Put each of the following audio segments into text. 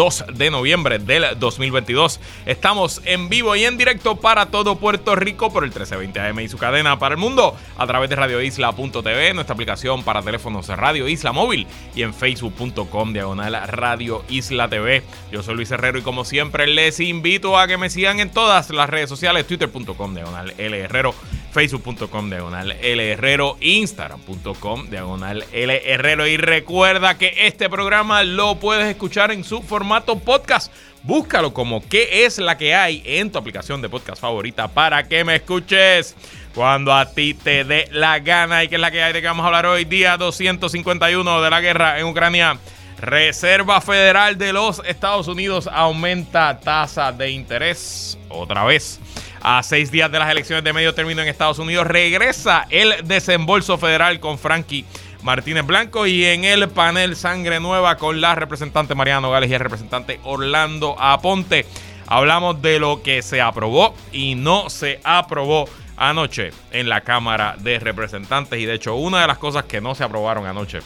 2 de noviembre del 2022. Estamos en vivo y en directo para todo Puerto Rico por el 1320 AM y su cadena para el mundo a través de radioisla.tv, nuestra aplicación para teléfonos Radio Isla Móvil y en facebook.com diagonal Radio Isla TV. Yo soy Luis Herrero y como siempre les invito a que me sigan en todas las redes sociales, twitter.com diagonal L Herrero facebook.com diagonal L Herrero, instagram.com diagonal L Herrero y recuerda que este programa lo puedes escuchar en su formato podcast. Búscalo como qué es la que hay en tu aplicación de podcast favorita para que me escuches cuando a ti te dé la gana y qué es la que hay de que vamos a hablar hoy, día 251 de la guerra en Ucrania. Reserva Federal de los Estados Unidos aumenta tasa de interés otra vez. A seis días de las elecciones de medio término en Estados Unidos, regresa el desembolso federal con Frankie Martínez Blanco y en el panel Sangre Nueva con la representante Mariano Gales y el representante Orlando Aponte. Hablamos de lo que se aprobó y no se aprobó anoche en la Cámara de Representantes. Y de hecho, una de las cosas que no se aprobaron anoche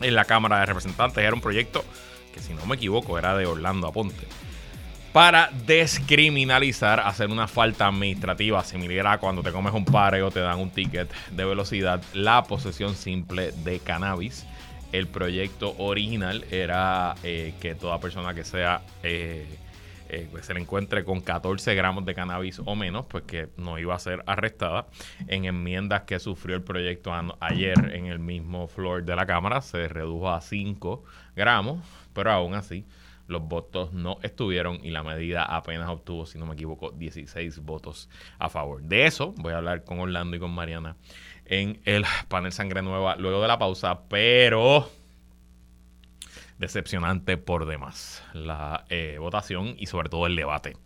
en la Cámara de Representantes era un proyecto que, si no me equivoco, era de Orlando Aponte para descriminalizar, hacer una falta administrativa similar a cuando te comes un pareo, te dan un ticket de velocidad, la posesión simple de cannabis. El proyecto original era eh, que toda persona que sea eh, eh, se le encuentre con 14 gramos de cannabis o menos, pues que no iba a ser arrestada. En enmiendas que sufrió el proyecto ayer en el mismo floor de la Cámara, se redujo a 5 gramos, pero aún así los votos no estuvieron y la medida apenas obtuvo, si no me equivoco, 16 votos a favor. De eso voy a hablar con Orlando y con Mariana en el panel Sangre Nueva luego de la pausa, pero decepcionante por demás la eh, votación y sobre todo el debate.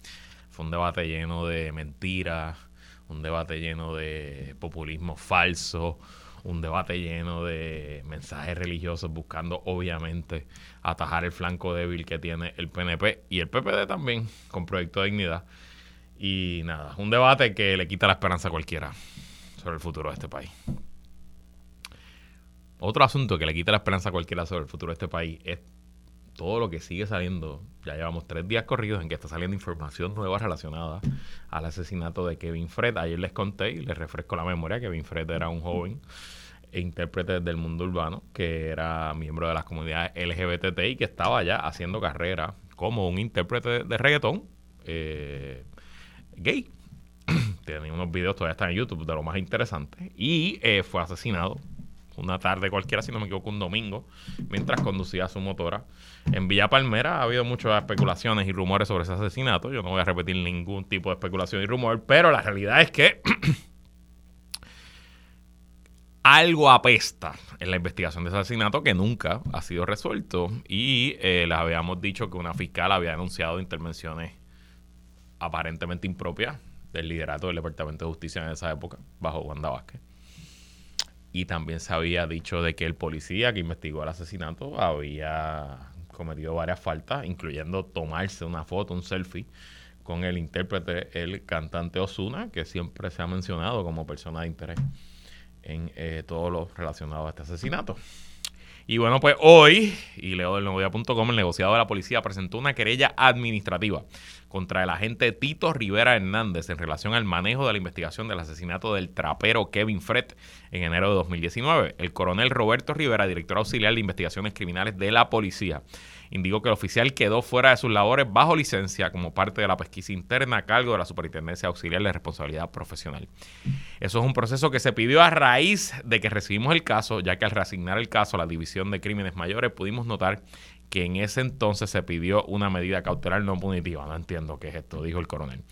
Fue un debate lleno de mentiras, un debate lleno de populismo falso, un debate lleno de mensajes religiosos buscando obviamente atajar el flanco débil que tiene el PNP y el PPD también con Proyecto de Dignidad. Y nada, un debate que le quita la esperanza a cualquiera sobre el futuro de este país. Otro asunto que le quita la esperanza a cualquiera sobre el futuro de este país es todo lo que sigue saliendo. Ya llevamos tres días corridos en que está saliendo información nueva relacionada al asesinato de Kevin Fred. Ayer les conté y les refresco la memoria que Kevin Fred era un joven intérprete del mundo urbano que era miembro de las comunidades LGBT y que estaba ya haciendo carrera como un intérprete de reggaetón eh, gay. Tenía unos videos, todavía están en YouTube, de lo más interesante. Y eh, fue asesinado una tarde cualquiera, si no me equivoco, un domingo, mientras conducía su motora en Villa Palmera. Ha habido muchas especulaciones y rumores sobre ese asesinato. Yo no voy a repetir ningún tipo de especulación y rumor, pero la realidad es que algo apesta en la investigación de ese asesinato que nunca ha sido resuelto. Y eh, les habíamos dicho que una fiscal había denunciado intervenciones aparentemente impropias del liderato del Departamento de Justicia en esa época, bajo Wanda Vázquez. Y también se había dicho de que el policía que investigó el asesinato había cometido varias faltas, incluyendo tomarse una foto, un selfie, con el intérprete, el cantante Osuna, que siempre se ha mencionado como persona de interés en eh, todo lo relacionado a este asesinato. Y bueno, pues hoy, y leo del el negociado de la policía presentó una querella administrativa contra el agente Tito Rivera Hernández en relación al manejo de la investigación del asesinato del trapero Kevin Fred en enero de 2019. El coronel Roberto Rivera, director auxiliar de investigaciones criminales de la policía, indicó que el oficial quedó fuera de sus labores bajo licencia como parte de la pesquisa interna a cargo de la Superintendencia Auxiliar de Responsabilidad Profesional. Eso es un proceso que se pidió a raíz de que recibimos el caso, ya que al reasignar el caso a la División de Crímenes Mayores pudimos notar que en ese entonces se pidió una medida cautelar no punitiva. No entiendo qué es esto, dijo el coronel.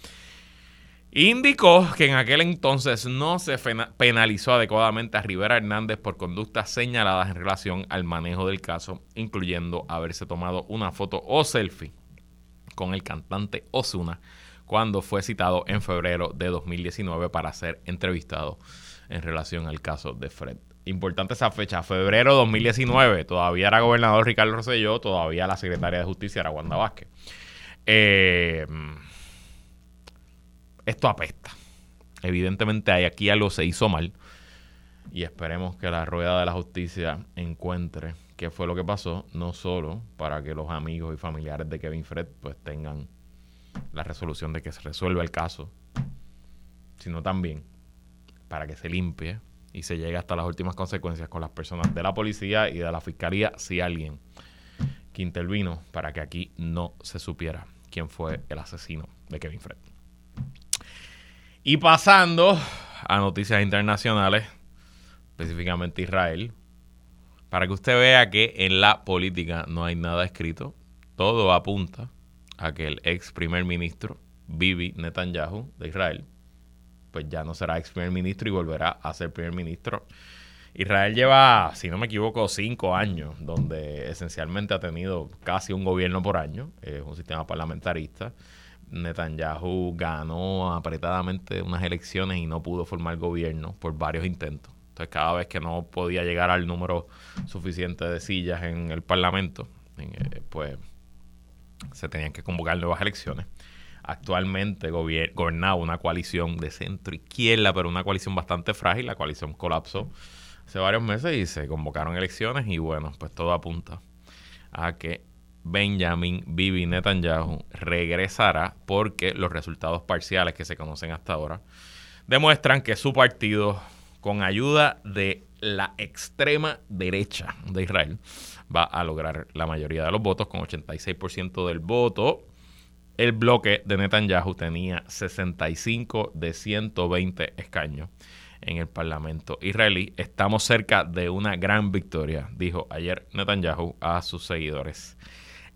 Indicó que en aquel entonces no se penalizó adecuadamente a Rivera Hernández por conductas señaladas en relación al manejo del caso, incluyendo haberse tomado una foto o selfie con el cantante Osuna cuando fue citado en febrero de 2019 para ser entrevistado en relación al caso de Fred. Importante esa fecha, febrero de 2019, todavía era gobernador Ricardo Rosselló, todavía la secretaria de Justicia era Wanda Vázquez. Eh, esto apesta. Evidentemente aquí algo se hizo mal y esperemos que la rueda de la justicia encuentre qué fue lo que pasó, no solo para que los amigos y familiares de Kevin Fred pues tengan la resolución de que se resuelva el caso, sino también para que se limpie y se llegue hasta las últimas consecuencias con las personas de la policía y de la fiscalía si alguien que intervino para que aquí no se supiera quién fue el asesino de Kevin Fred. Y pasando a noticias internacionales, específicamente Israel, para que usted vea que en la política no hay nada escrito, todo apunta a que el ex primer ministro Bibi Netanyahu de Israel, pues ya no será ex primer ministro y volverá a ser primer ministro. Israel lleva, si no me equivoco, cinco años, donde esencialmente ha tenido casi un gobierno por año, es un sistema parlamentarista. Netanyahu ganó apretadamente unas elecciones y no pudo formar gobierno por varios intentos. Entonces, cada vez que no podía llegar al número suficiente de sillas en el Parlamento, eh, pues se tenían que convocar nuevas elecciones. Actualmente gobernaba una coalición de centro izquierda, pero una coalición bastante frágil. La coalición colapsó hace varios meses y se convocaron elecciones y bueno, pues todo apunta a que Benjamin Bibi Netanyahu regresará porque los resultados parciales que se conocen hasta ahora demuestran que su partido, con ayuda de la extrema derecha de Israel, va a lograr la mayoría de los votos con 86% del voto. El bloque de Netanyahu tenía 65 de 120 escaños en el Parlamento israelí. Estamos cerca de una gran victoria, dijo ayer Netanyahu a sus seguidores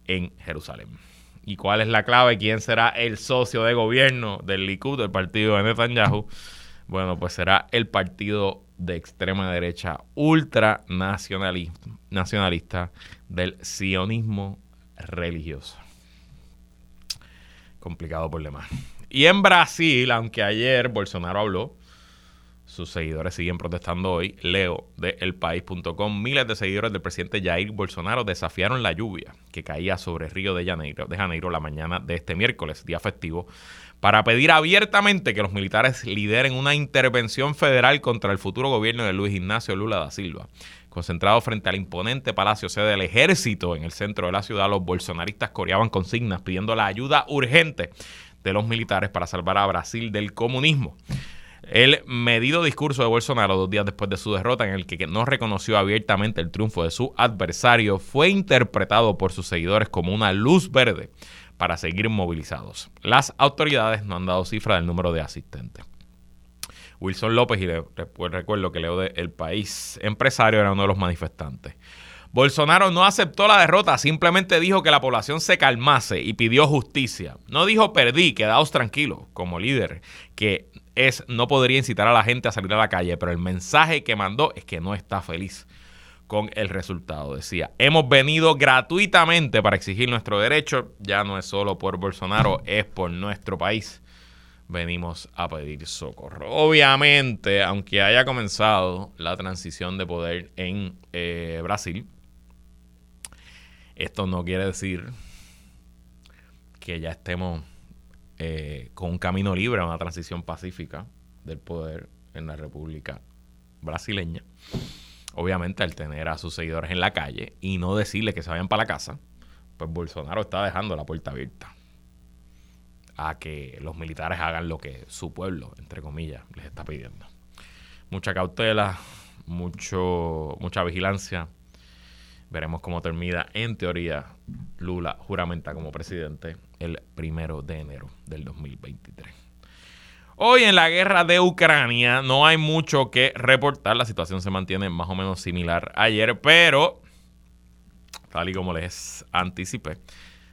en Jerusalén. ¿Y cuál es la clave? ¿Quién será el socio de gobierno del Likud, del partido de Netanyahu? Bueno, pues será el partido de extrema derecha ultranacionalista del sionismo religioso. Complicado problema. Y en Brasil, aunque ayer Bolsonaro habló, sus seguidores siguen protestando hoy. Leo de elpaís.com. Miles de seguidores del presidente Jair Bolsonaro desafiaron la lluvia que caía sobre Río de Janeiro, de Janeiro la mañana de este miércoles, día festivo, para pedir abiertamente que los militares lideren una intervención federal contra el futuro gobierno de Luis Ignacio Lula da Silva. Concentrado frente al imponente palacio sede del ejército en el centro de la ciudad, los bolsonaristas coreaban consignas pidiendo la ayuda urgente de los militares para salvar a Brasil del comunismo. El medido discurso de Bolsonaro dos días después de su derrota, en el que no reconoció abiertamente el triunfo de su adversario, fue interpretado por sus seguidores como una luz verde para seguir movilizados. Las autoridades no han dado cifra del número de asistentes. Wilson López, y le, recuerdo que leo de El País, empresario, era uno de los manifestantes. Bolsonaro no aceptó la derrota, simplemente dijo que la población se calmase y pidió justicia. No dijo perdí, quedaos tranquilos, como líder, que es no podría incitar a la gente a salir a la calle, pero el mensaje que mandó es que no está feliz con el resultado. Decía, hemos venido gratuitamente para exigir nuestro derecho, ya no es solo por Bolsonaro, es por nuestro país. Venimos a pedir socorro. Obviamente, aunque haya comenzado la transición de poder en eh, Brasil, esto no quiere decir que ya estemos eh, con un camino libre a una transición pacífica del poder en la República Brasileña obviamente al tener a sus seguidores en la calle y no decirle que se vayan para la casa, pues Bolsonaro está dejando la puerta abierta a que los militares hagan lo que su pueblo, entre comillas, les está pidiendo. Mucha cautela, mucho, mucha vigilancia. Veremos cómo termina, en teoría, Lula juramenta como presidente el primero de enero del 2023. Hoy en la guerra de Ucrania no hay mucho que reportar. La situación se mantiene más o menos similar ayer, pero tal y como les anticipé,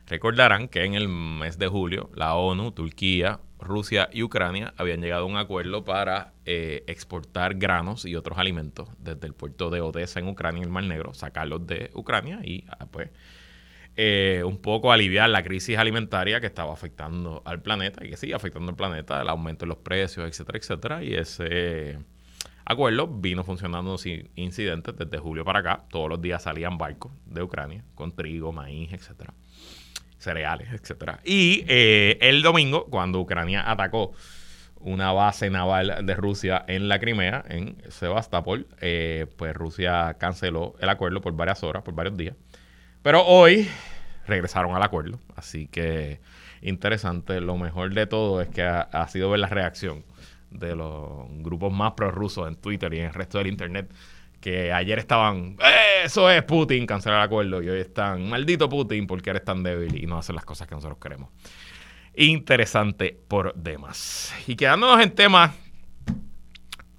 recordarán que en el mes de julio la ONU, Turquía, Rusia y Ucrania habían llegado a un acuerdo para eh, exportar granos y otros alimentos desde el puerto de Odessa en Ucrania, el Mar Negro, sacarlos de Ucrania y ah, pues eh, un poco aliviar la crisis alimentaria que estaba afectando al planeta y que sigue afectando al planeta, el aumento de los precios, etcétera, etcétera. Y ese acuerdo vino funcionando sin incidentes desde julio para acá. Todos los días salían barcos de Ucrania con trigo, maíz, etcétera, cereales, etcétera. Y eh, el domingo, cuando Ucrania atacó una base naval de Rusia en la Crimea, en Sebastopol, eh, pues Rusia canceló el acuerdo por varias horas, por varios días. Pero hoy regresaron al acuerdo, así que interesante. Lo mejor de todo es que ha, sido ver la reacción de los grupos más prorrusos en Twitter y en el resto del Internet que ayer estaban, eso es Putin, cancelar el acuerdo, y hoy están, maldito Putin, porque eres tan débil y no haces las cosas que nosotros queremos interesante por demás. Y quedándonos en temas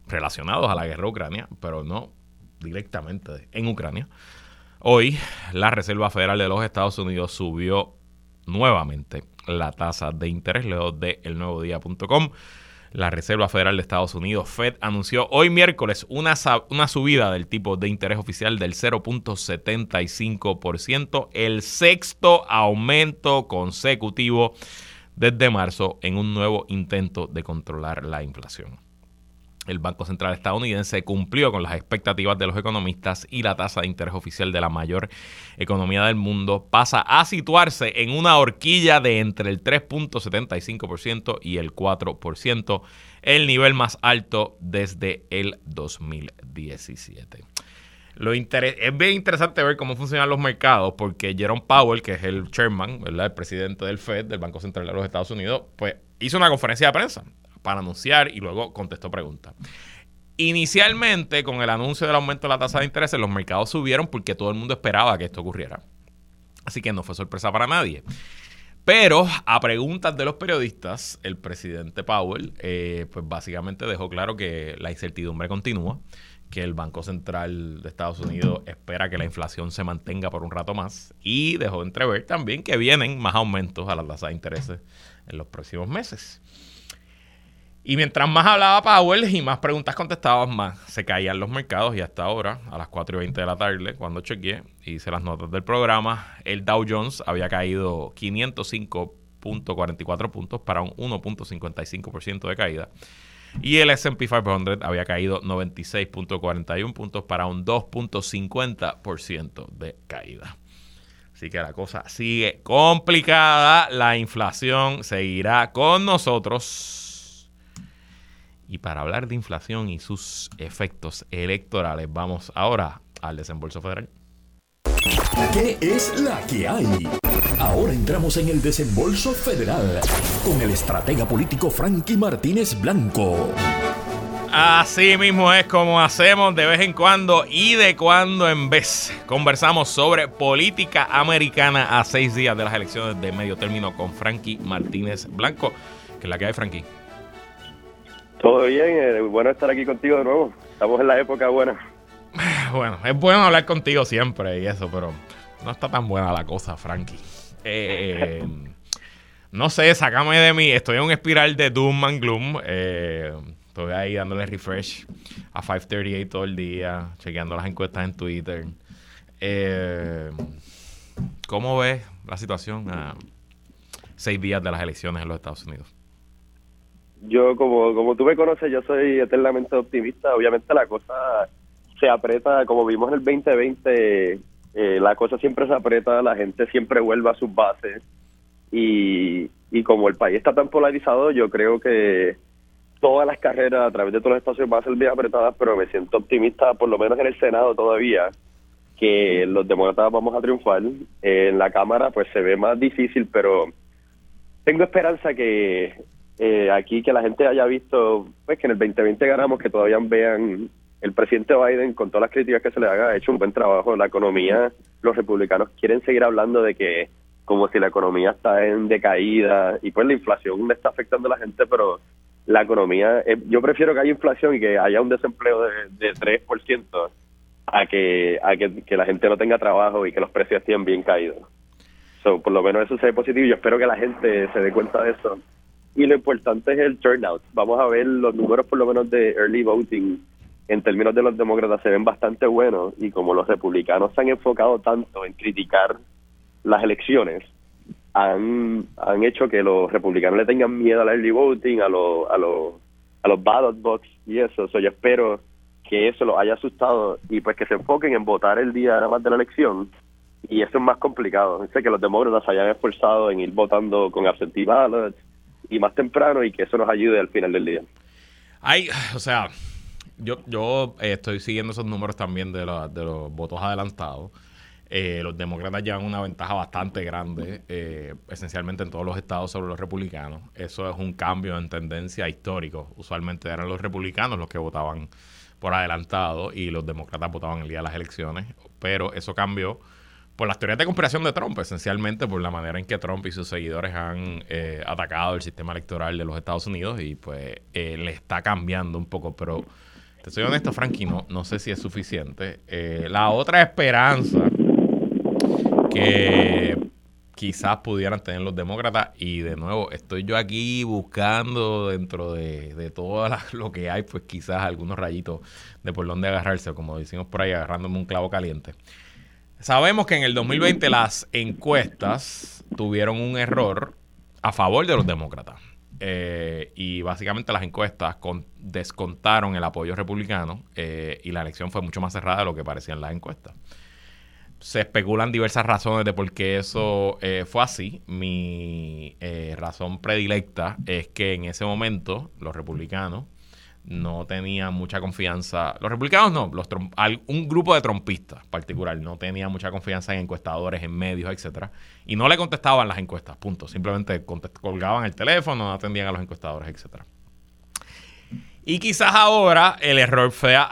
relacionados a la guerra Ucrania, pero no directamente en Ucrania. Hoy la Reserva Federal de los Estados Unidos subió nuevamente la tasa de interés, leo de elnuevodía.com. La Reserva Federal de Estados Unidos, Fed, anunció hoy miércoles una, subida del tipo de interés oficial del 0.75%, el sexto aumento consecutivo desde marzo en un nuevo intento de controlar la inflación. El Banco Central estadounidense cumplió con las expectativas de los economistas y la tasa de interés oficial de la mayor economía del mundo pasa a situarse en una horquilla de entre el 3.75% y el 4%, el nivel más alto desde el 2017. Lo es bien interesante ver cómo funcionan los mercados porque Jerome Powell, que es el chairman, ¿verdad? el presidente del Fed, del Banco Central de los Estados Unidos, pues hizo una conferencia de prensa para anunciar y luego contestó preguntas. Inicialmente, con el anuncio del aumento de la tasa de interés, los mercados subieron porque todo el mundo esperaba que esto ocurriera. Así que no fue sorpresa para nadie. Pero a preguntas de los periodistas, el presidente Powell, eh, pues básicamente dejó claro que la incertidumbre continúa que el Banco Central de Estados Unidos espera que la inflación se mantenga por un rato más y dejó entrever también que vienen más aumentos a las tasas de intereses en los próximos meses. Y mientras más hablaba Powell y más preguntas contestaban, más se caían los mercados y hasta ahora, a las 4 y 20 de la tarde, cuando chequeé, hice las notas del programa, el Dow Jones había caído 505.44 puntos para un 1.55% de caída y el SP 500 había caído 96.41 puntos para un 2.50% de caída. Así que la cosa sigue complicada. La inflación seguirá con nosotros. Y para hablar de inflación y sus efectos electorales, vamos ahora al desembolso federal. ¿Qué es la que hay? Ahora entramos en el desembolso federal con el estratega político Frankie Martínez Blanco. Así mismo es como hacemos de vez en cuando y de cuando en vez. Conversamos sobre política americana a seis días de las elecciones de medio término con Frankie Martínez Blanco. ¿Qué es la que hay, Frankie? Todo bien, eh, bueno estar aquí contigo de nuevo. Estamos en la época buena. Bueno, es bueno hablar contigo siempre y eso, pero no está tan buena la cosa, Frankie. Eh, no sé, sácame de mí. Estoy en un espiral de doom and gloom. Eh, estoy ahí dándole refresh a 538 todo el día, chequeando las encuestas en Twitter. Eh, ¿Cómo ves la situación a seis días de las elecciones en los Estados Unidos? Yo, como, como tú me conoces, yo soy eternamente optimista. Obviamente la cosa se aprieta, como vimos en el 2020, eh, la cosa siempre se aprieta, la gente siempre vuelve a sus bases y, y como el país está tan polarizado, yo creo que todas las carreras a través de todos los espacios van a ser bien apretadas, pero me siento optimista, por lo menos en el Senado todavía, que los demócratas vamos a triunfar. en la Cámara pues se ve más difícil, pero tengo esperanza que eh, aquí que la gente haya visto pues que en el 2020 ganamos, que todavía vean el presidente Biden, con todas las críticas que se le haga, ha hecho un buen trabajo. La economía, los republicanos quieren seguir hablando de que como si la economía está en decaída y pues la inflación le está afectando a la gente, pero la economía, eh, yo prefiero que haya inflación y que haya un desempleo de, de 3% a que a que, la gente no tenga trabajo y que los precios estén bien caídos. So, por lo menos eso se ve positivo yo espero que la gente se dé cuenta de eso. Y lo importante es el turnout. Vamos a ver los números por lo menos de early voting en términos de los demócratas se ven bastante buenos y como los republicanos se han enfocado tanto en criticar las elecciones han, han hecho que los republicanos le tengan miedo al early voting, a los a los a los ballot box y eso. So, yo espero que eso los haya asustado y pues que se enfoquen en votar el día nada más de la elección y eso es más complicado. Sé que los demócratas hayan esforzado en ir votando con absentee ballots y más temprano y que eso nos ayude al final del día. Hay, o sea, yo, yo eh, estoy siguiendo esos números también de, de los votos adelantados. Eh, los demócratas llevan una ventaja bastante grande, eh, esencialmente en todos los estados sobre los republicanos. Eso es un cambio en tendencia histórico. Usualmente eran los republicanos los que votaban por adelantado y los demócratas votaban el día de las elecciones, pero eso cambió por las teorías de conspiración de Trump, esencialmente por la manera en que Trump y sus seguidores han eh, atacado el sistema electoral de los Estados Unidos y pues eh, le está cambiando un poco, pero te soy honesto, Frankie, no, no sé si es suficiente. Eh, la otra esperanza que quizás pudieran tener los demócratas, y de nuevo, estoy yo aquí buscando dentro de, de todo lo que hay, pues quizás algunos rayitos de por dónde agarrarse, como decimos por ahí, agarrándome un clavo caliente. Sabemos que en el 2020 las encuestas tuvieron un error a favor de los demócratas. Eh, y básicamente las encuestas descontaron el apoyo republicano eh, y la elección fue mucho más cerrada de lo que parecían las encuestas. Se especulan diversas razones de por qué eso eh, fue así. Mi razón predilecta es que en ese momento los republicanos no tenía mucha confianza. Los republicanos no, los un grupo de trompistas particular no tenía mucha confianza en encuestadores, en medios, etcétera, y no le contestaban las encuestas, punto. Simplemente colgaban el teléfono, no atendían a los encuestadores, etcétera. Y quizás ahora el error sea,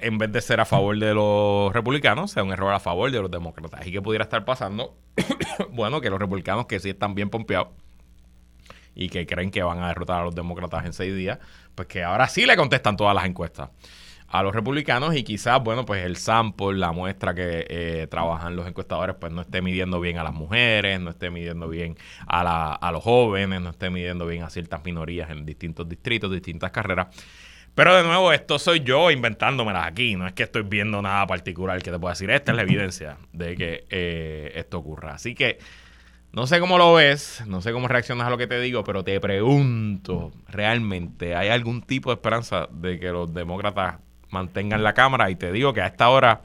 en vez de ser a favor de los republicanos, sea un error a favor de los demócratas. ¿Y qué pudiera estar pasando? bueno, que los republicanos que sí están bien pompeados y que creen que van a derrotar a los demócratas en seis días, pues que ahora sí le contestan todas las encuestas a los republicanos y quizás, bueno, pues el sample, la muestra que eh, trabajan los encuestadores, pues no esté midiendo bien a las mujeres, no esté midiendo bien a, la, a los jóvenes, no esté midiendo bien a ciertas minorías en distintos distritos, distintas carreras. Pero de nuevo, esto soy yo inventándomelas aquí, no es que estoy viendo nada particular que te pueda decir, esta es la evidencia de que eh, esto ocurra. Así que no sé cómo lo ves, no sé cómo reaccionas a lo que te digo, pero te pregunto, ¿realmente hay algún tipo de esperanza de que los demócratas mantengan la Cámara? Y te digo que a esta hora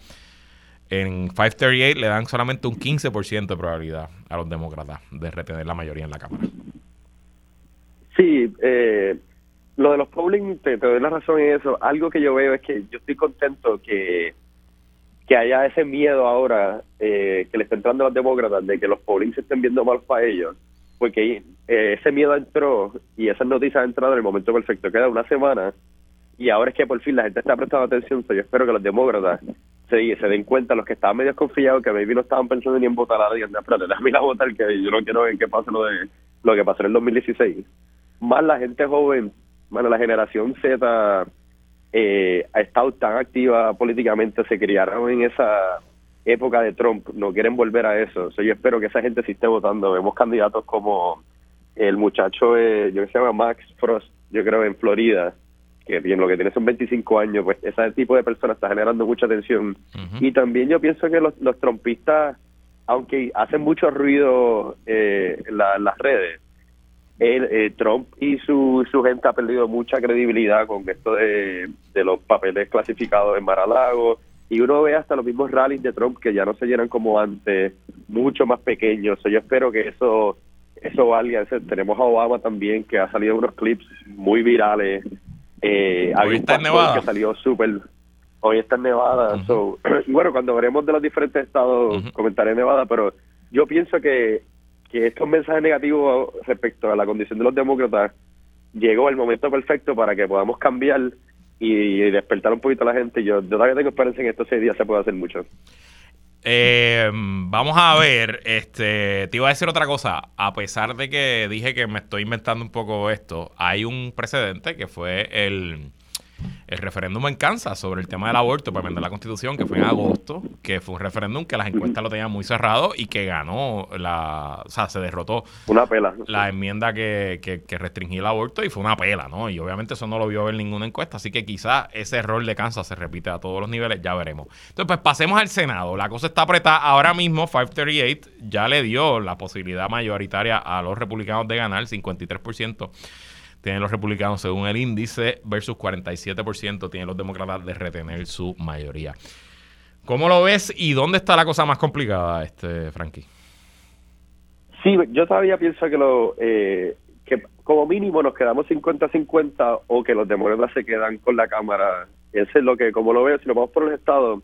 en 538 le dan solamente un 15% de probabilidad a los demócratas de retener la mayoría en la Cámara. Sí, eh, lo de los polling, te, te doy la razón en eso. Algo que yo veo es que yo estoy contento que que haya ese miedo ahora eh, que le está entrando a los demócratas de que los polling se estén viendo mal para ellos, porque eh, ese miedo entró y esas noticias han entrado en el momento perfecto, queda una semana y ahora es que por fin la gente está prestando atención, yo espero que los demócratas se, den cuenta, los que estaban medio confiados, que maybe no estaban pensando ni en votar a nadie, pero déjame ir a votar, que yo no quiero ver qué pasa lo de lo que pasó en el 2016. Más la gente joven, bueno, la generación Z eh, ha estado tan activa políticamente, se criaron en esa época de Trump, no quieren volver a eso. yo espero que esa gente sí esté votando. Vemos candidatos como el muchacho, eh, yo que se llama Max Frost, yo creo en Florida, que bien lo que tiene son 25 años, pues ese tipo de personas está generando mucha atención. Y también yo pienso que los, los trompistas, aunque hacen mucho ruido eh, las redes, eh, Trump y su, su gente ha perdido mucha credibilidad con esto de, los papeles clasificados en Mar-a-Lago y uno ve hasta los mismos rallies de Trump que ya no se llenan como antes, mucho más pequeños. yo espero que eso eso valga. Tenemos a Obama también que ha salido unos clips muy virales. Eh, hoy está en Nevada. que salió súper hoy está en Nevada. y bueno, cuando veremos de los diferentes estados, comentaré Nevada, pero yo pienso que que estos mensajes negativos respecto a la condición de los demócratas llegó el momento perfecto para que podamos cambiar y, despertar un poquito a la gente. Yo, yo todavía tengo esperanza en estos seis días se puede hacer mucho. Eh, vamos a ver, este, te iba a decir otra cosa. A pesar de que dije que me estoy inventando un poco esto, hay un precedente que fue el, el referéndum en Kansas sobre el tema del aborto para vender la constitución, que fue en agosto, que fue un referéndum que las encuestas lo tenían muy cerrado y que ganó la, o sea, se derrotó una pela. la enmienda que, que, restringía el aborto y fue una pela, ¿no? Y obviamente eso no lo vio ver ninguna encuesta, así que quizá ese error de Kansas se repite a todos los niveles, ya veremos. Entonces, pues pasemos al Senado. La cosa está apretada ahora mismo, 538 ya le dio la posibilidad mayoritaria a los republicanos de ganar, 53% tienen los republicanos según el índice versus 47% tienen los demócratas de retener su mayoría. ¿Cómo lo ves y dónde está la cosa más complicada, este Frankie? Sí, yo todavía pienso que lo eh, que como mínimo nos quedamos 50-50 o que los demócratas se quedan con la Cámara. Ese es lo que, como lo veo, si lo vamos por los estados,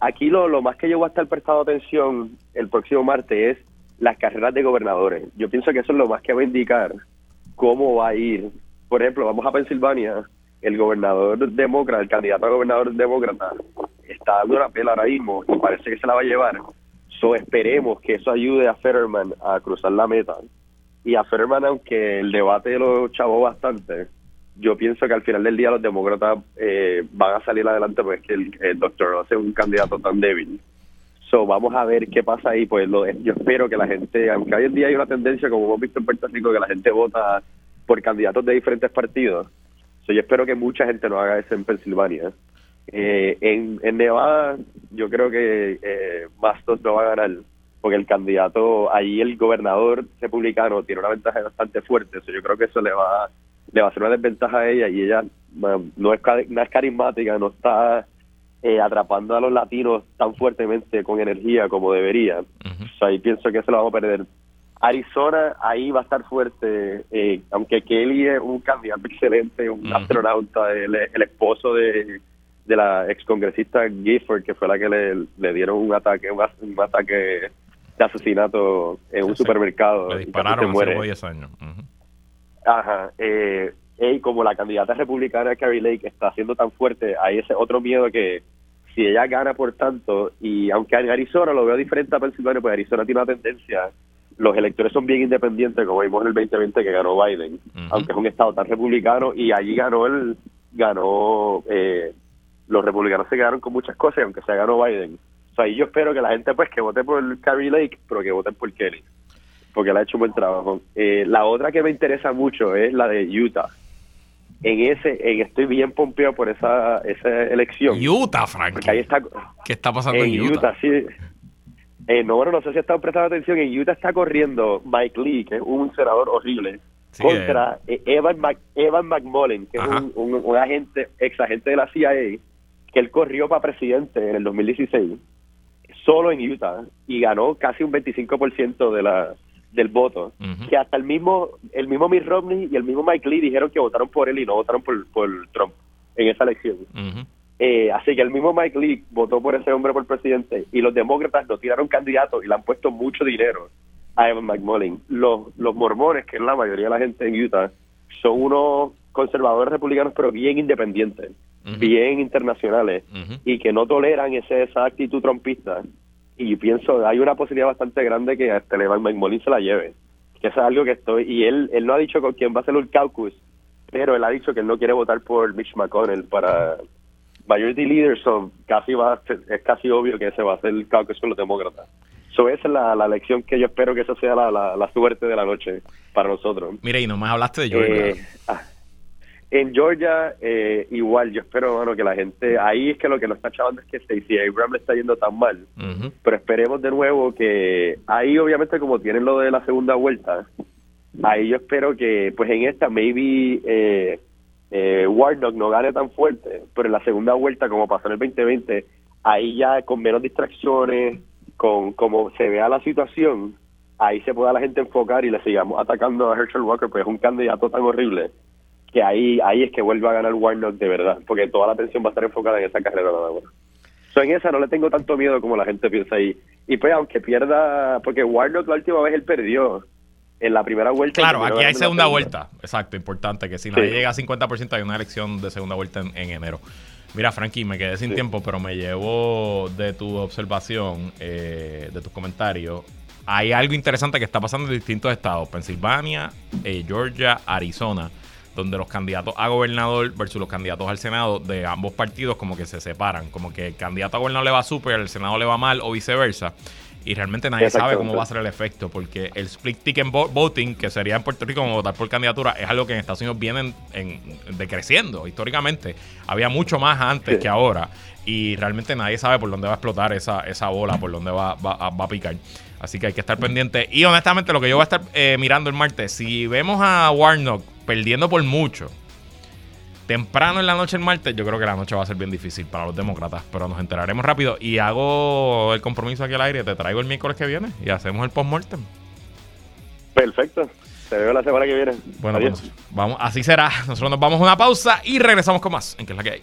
aquí lo, lo más que yo voy a estar prestando atención el próximo martes es las carreras de gobernadores. Yo pienso que eso es lo más que va a indicar cómo va a ir. Por ejemplo, vamos a Pensilvania, el gobernador demócrata, el candidato a gobernador demócrata, está dando una pela ahora mismo y parece que se la va a llevar. So esperemos que eso ayude a Fetterman a cruzar la meta. Y a Fetterman, aunque el debate lo chavó bastante, yo pienso que al final del día los demócratas eh, van a salir adelante porque el, el doctor no es un candidato tan débil. So, vamos a ver qué pasa ahí. Pues lo, yo espero que la gente, aunque hoy en día hay una tendencia, como hemos visto en Puerto Rico, que la gente vota por candidatos de diferentes partidos. Yo espero que mucha gente no haga eso en Pensilvania. Eh, en, en Nevada, yo creo que eh, Bastos no va a ganar, porque el candidato, ahí el gobernador republicano tiene una ventaja bastante fuerte. So, yo creo que eso le va, le va a hacer una desventaja a ella y ella no es, no es carismática, no está eh, atrapando a los latinos tan fuertemente con energía como debería. o sea, ahí pienso que eso lo vamos a perder. Arizona ahí va a estar fuerte, eh, aunque Kelly es un candidato excelente, un astronauta, el, esposo de, de la excongresista Gifford, que fue la que le, dieron un ataque, un, ataque de asesinato en un supermercado. Le dispararon hace 10 años. Ajá. Eh, y como la candidata republicana Carrie Lake está siendo tan fuerte, hay ese otro miedo que si ella gana por tanto, y aunque en Arizona lo veo diferente a Pensilvania, pues Arizona tiene una tendencia, los electores son bien independientes, como vimos en el 2020 que ganó Biden, aunque es un estado tan republicano, y allí ganó el, ganó, eh, los republicanos se quedaron con muchas cosas, aunque se ganó Biden. O sea, y yo espero que la gente pues que vote por Carrie Lake, pero que voten por Kelly, porque le ha hecho un buen trabajo. Eh, la otra que me interesa mucho es la de Utah en ese, en, estoy bien pompeado por esa, esa elección. Utah, Frank. ¿Qué está pasando en, Utah? sí. Eh, no, bueno, no sé si estado prestando atención. En Utah está corriendo Mike Lee, que es un senador horrible, contra eh. Evan, Evan McMullen, que es un, un, agente, ex agente de la CIA, que él corrió para presidente en el 2016, solo en Utah, y ganó casi un 25% de la del voto, que hasta el mismo el mismo Mitt Romney y el mismo Mike Lee dijeron que votaron por él y no votaron por, por Trump en esa elección. eh, así que el mismo Mike Lee votó por ese hombre por presidente y los demócratas lo tiraron candidato y le han puesto mucho dinero a Evan McMullen. Los, los mormones, que es la mayoría de la gente en Utah, son unos conservadores republicanos pero bien independientes, bien internacionales y que no toleran ese, esa actitud trompista y pienso, hay una posibilidad bastante grande que este McMullen se la lleve. Que eso es algo que estoy, y él, él no ha dicho con quién va a ser el caucus, pero él ha dicho que él no quiere votar por Mitch McConnell para Majority Leader, so casi va es casi obvio que ese va a ser el caucus con los demócratas. So esa es la, la elección que yo espero que esa sea la, la, suerte de la noche para nosotros. Mira, y nomás hablaste de Georgia. Eh, ah, en Georgia, eh, igual, yo espero, bueno, que la gente, ahí es que lo que nos está chavando es que Stacey Abrams le está yendo tan mal, pero esperemos de nuevo que ahí obviamente como tienen lo de la segunda vuelta, ahí yo espero que pues en esta maybe eh, eh, Warnock no gane tan fuerte, pero en la segunda vuelta como pasó en el 2020, ahí ya con menos distracciones, con como se vea la situación, ahí se pueda la gente enfocar y le sigamos atacando a Herschel Walker, pues es un candidato tan horrible que ahí ahí es que vuelva a ganar Warnock de verdad, porque toda la atención va a estar enfocada en esa carrera nada más. So, en esa no le tengo tanto miedo como la gente piensa ahí. Y pues aunque pierda, porque Warnock la última vez él perdió en la primera vuelta. Claro, aquí hay segunda vuelta. Exacto, importante, que si nadie llega a 50% hay una elección de segunda vuelta en, enero. Mira, Frankie, me quedé sin tiempo, pero me llevo de tu observación, eh, de tus comentarios. Hay algo interesante que está pasando en distintos estados: Pensilvania, eh, Georgia, Arizona donde los candidatos a gobernador versus los candidatos al Senado de ambos partidos como que se separan, como que el candidato a gobernador le va súper, el Senado le va mal o viceversa. Y realmente nadie sabe cómo va a ser el efecto, porque el split ticket voting, que sería en Puerto Rico como votar por candidatura, es algo que en Estados Unidos viene en, decreciendo históricamente. Había mucho más antes que ahora, y realmente nadie sabe por dónde va a explotar esa, esa bola, por dónde va, va, va a picar. Así que hay que estar pendiente. Y honestamente, lo que yo voy a estar eh, mirando el martes, si vemos a Warnock perdiendo por mucho, temprano en la noche el martes, yo creo que la noche va a ser bien difícil para los demócratas, pero nos enteraremos rápido. Y hago el compromiso aquí al aire, te traigo el miércoles que viene y hacemos el post-mortem. Perfecto. Te veo la semana que viene. Bueno, pues, vamos, así será. Nosotros nos vamos a una pausa y regresamos con más en que es la que hay.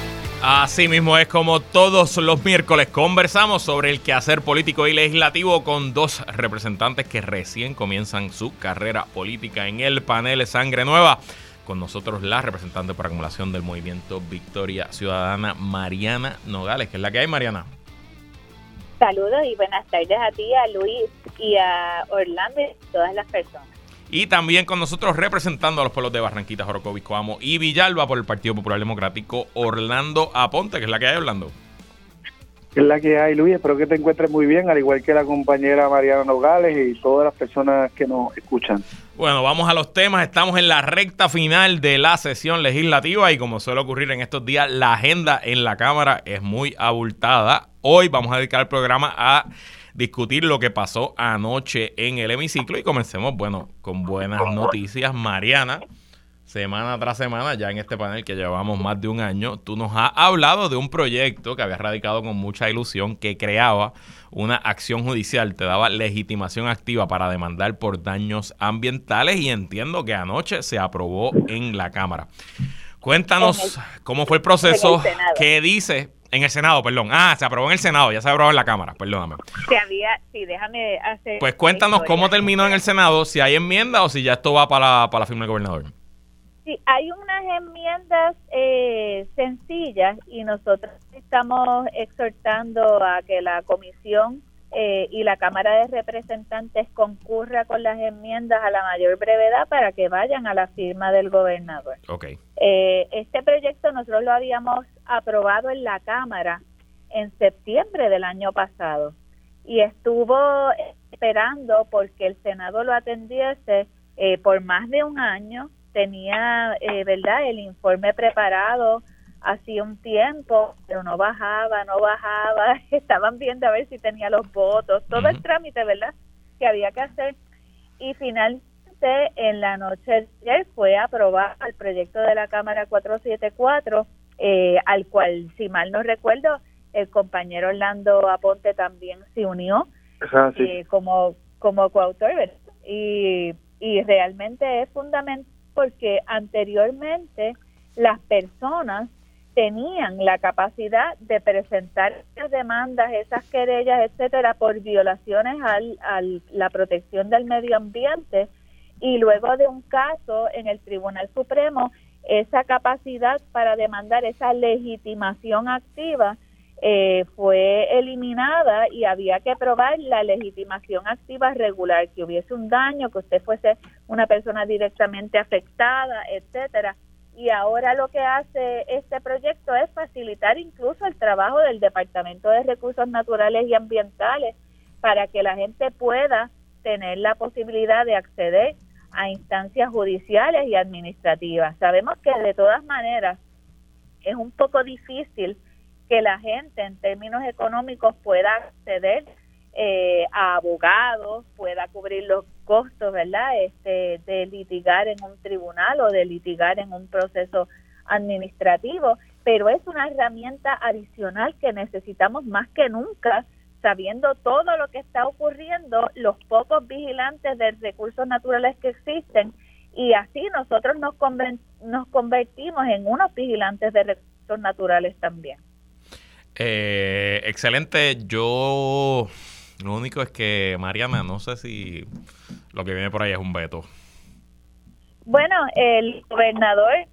Así mismo es como todos los miércoles conversamos sobre el quehacer político y legislativo con dos representantes que recién comienzan su carrera política en el panel Sangre Nueva. Con nosotros la representante por acumulación del movimiento Victoria Ciudadana, Mariana Nogales, que es la que hay, Mariana. Saludos y buenas tardes a ti, a Luis y a Orlando y a todas las personas. Y también con nosotros representando a los pueblos de Barranquitas, Orocovis, Coamo y Villalba por el Partido Popular Democrático, Orlando Aponte, que es la que hay, Orlando. es la que hay, Luis. Espero que te encuentres muy bien, al igual que la compañera Mariana Nogales y todas las personas que nos escuchan. Bueno, vamos a los temas. Estamos en la recta final de la sesión legislativa y como suele ocurrir en estos días, la agenda en la Cámara es muy abultada. Hoy vamos a dedicar el programa a discutir lo que pasó anoche en el hemiciclo y comencemos, bueno, con buenas noticias. Mariana, semana tras semana, ya en este panel que llevamos más de un año, tú nos has hablado de un proyecto que había radicado con mucha ilusión que creaba una acción judicial, te daba legitimación activa para demandar por daños ambientales y entiendo que anoche se aprobó en la Cámara. Cuéntanos cómo fue el proceso, qué dice en el Senado, perdón. Ah, se aprobó en el Senado, ya se aprobó en la Cámara, perdóname. Se había, sí, déjame hacer. Pues cuéntanos cómo terminó en el Senado, si hay enmienda o si ya esto va para, para la firma del gobernador. Sí, hay unas enmiendas eh, sencillas y nosotros estamos exhortando a que la comisión eh, y la Cámara de Representantes concurra con las enmiendas a la mayor brevedad para que vayan a la firma del gobernador. Okay. Eh, este proyecto nosotros lo habíamos aprobado en la Cámara en septiembre del año pasado y estuvo esperando porque el Senado lo atendiese eh, por más de un año. Tenía, ¿verdad?, el informe preparado hacía un tiempo, pero no bajaba, no bajaba, estaban viendo a ver si tenía los votos, todo el trámite, ¿verdad?, que había que hacer. Y finalmente, en la noche de ayer fue aprobado el proyecto de la Cámara 474, eh, al cual, si mal no recuerdo, el compañero Orlando Aponte también se unió eh, como, como coautor, ¿verdad? Y, y realmente es fundamental porque anteriormente las personas tenían la capacidad de presentar esas demandas, esas querellas, etcétera, por violaciones al, a la protección del medio ambiente y luego de un caso en el Tribunal Supremo, esa capacidad para demandar esa legitimación activa eh, fue eliminada y había que probar la legitimación activa regular, que hubiese un daño, que usted fuese una persona directamente afectada, etcétera. Y ahora lo que hace este proyecto es facilitar incluso el trabajo del Departamento de Recursos Naturales y Ambientales para que la gente pueda tener la posibilidad de acceder a instancias judiciales y administrativas. Sabemos que de todas maneras es un poco difícil que la gente en términos económicos pueda acceder eh, a abogados, pueda cubrir los costos, ¿verdad? Este, de litigar en un tribunal o de litigar en un proceso administrativo, pero es una herramienta adicional que necesitamos más que nunca sabiendo todo lo que está ocurriendo, los pocos vigilantes de recursos naturales que existen, y así nosotros nos, nos convertimos en unos vigilantes de recursos naturales también. Eh, excelente. Yo lo único es que, Mariana, no sé si lo que viene por ahí es un veto. Bueno, el gobernador,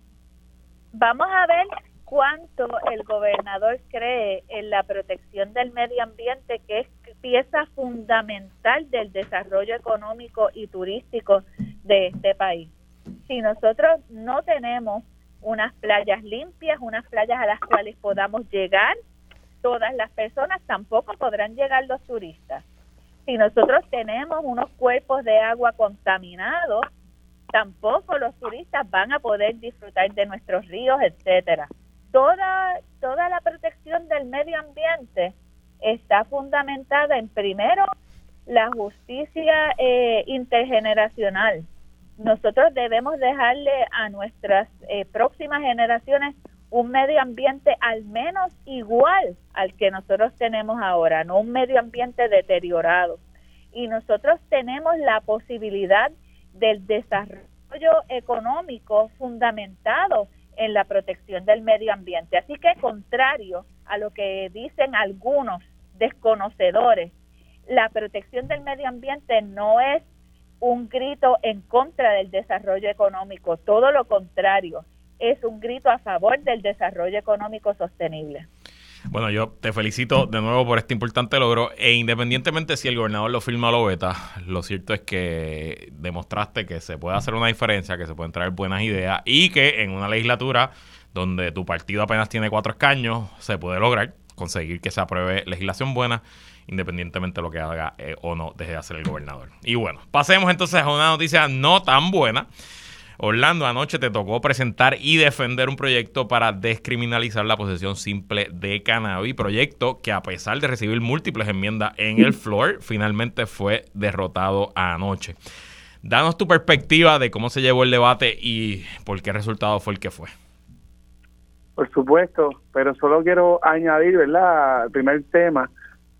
vamos a ver cuánto el gobernador cree en la protección del medio ambiente, que es pieza fundamental del desarrollo económico y turístico de este país. Si nosotros no tenemos unas playas limpias, unas playas a las cuales podamos llegar, todas las personas, tampoco podrán llegar los turistas. Si nosotros tenemos unos cuerpos de agua contaminados, tampoco los turistas van a poder disfrutar de nuestros ríos, etcétera. Toda toda la protección del medio ambiente está fundamentada en primero la justicia eh, intergeneracional. Nosotros debemos dejarle a nuestras eh, próximas generaciones un medio ambiente al menos igual al que nosotros tenemos ahora, no un medio ambiente deteriorado. Y nosotros tenemos la posibilidad del desarrollo económico fundamentado en la protección del medio ambiente. Así que contrario a lo que dicen algunos desconocedores, la protección del medio ambiente no es un grito en contra del desarrollo económico, todo lo contrario, es un grito a favor del desarrollo económico sostenible. Bueno, yo te felicito de nuevo por este importante logro e independientemente si el gobernador lo firma o lo veta, lo cierto es que demostraste que se puede hacer una diferencia, que se pueden traer buenas ideas y que en una legislatura donde tu partido apenas tiene cuatro escaños se puede lograr conseguir que se apruebe legislación buena independientemente de lo que haga eh, o no deje de hacer el gobernador. Y bueno, pasemos entonces a una noticia no tan buena. Orlando, anoche te tocó presentar y defender un proyecto para descriminalizar la posesión simple de cannabis, proyecto que a pesar de recibir múltiples enmiendas en el floor, finalmente fue derrotado anoche. Danos tu perspectiva de cómo se llevó el debate y por qué resultado fue el que fue. Por supuesto, pero solo quiero añadir, ¿verdad? El primer tema,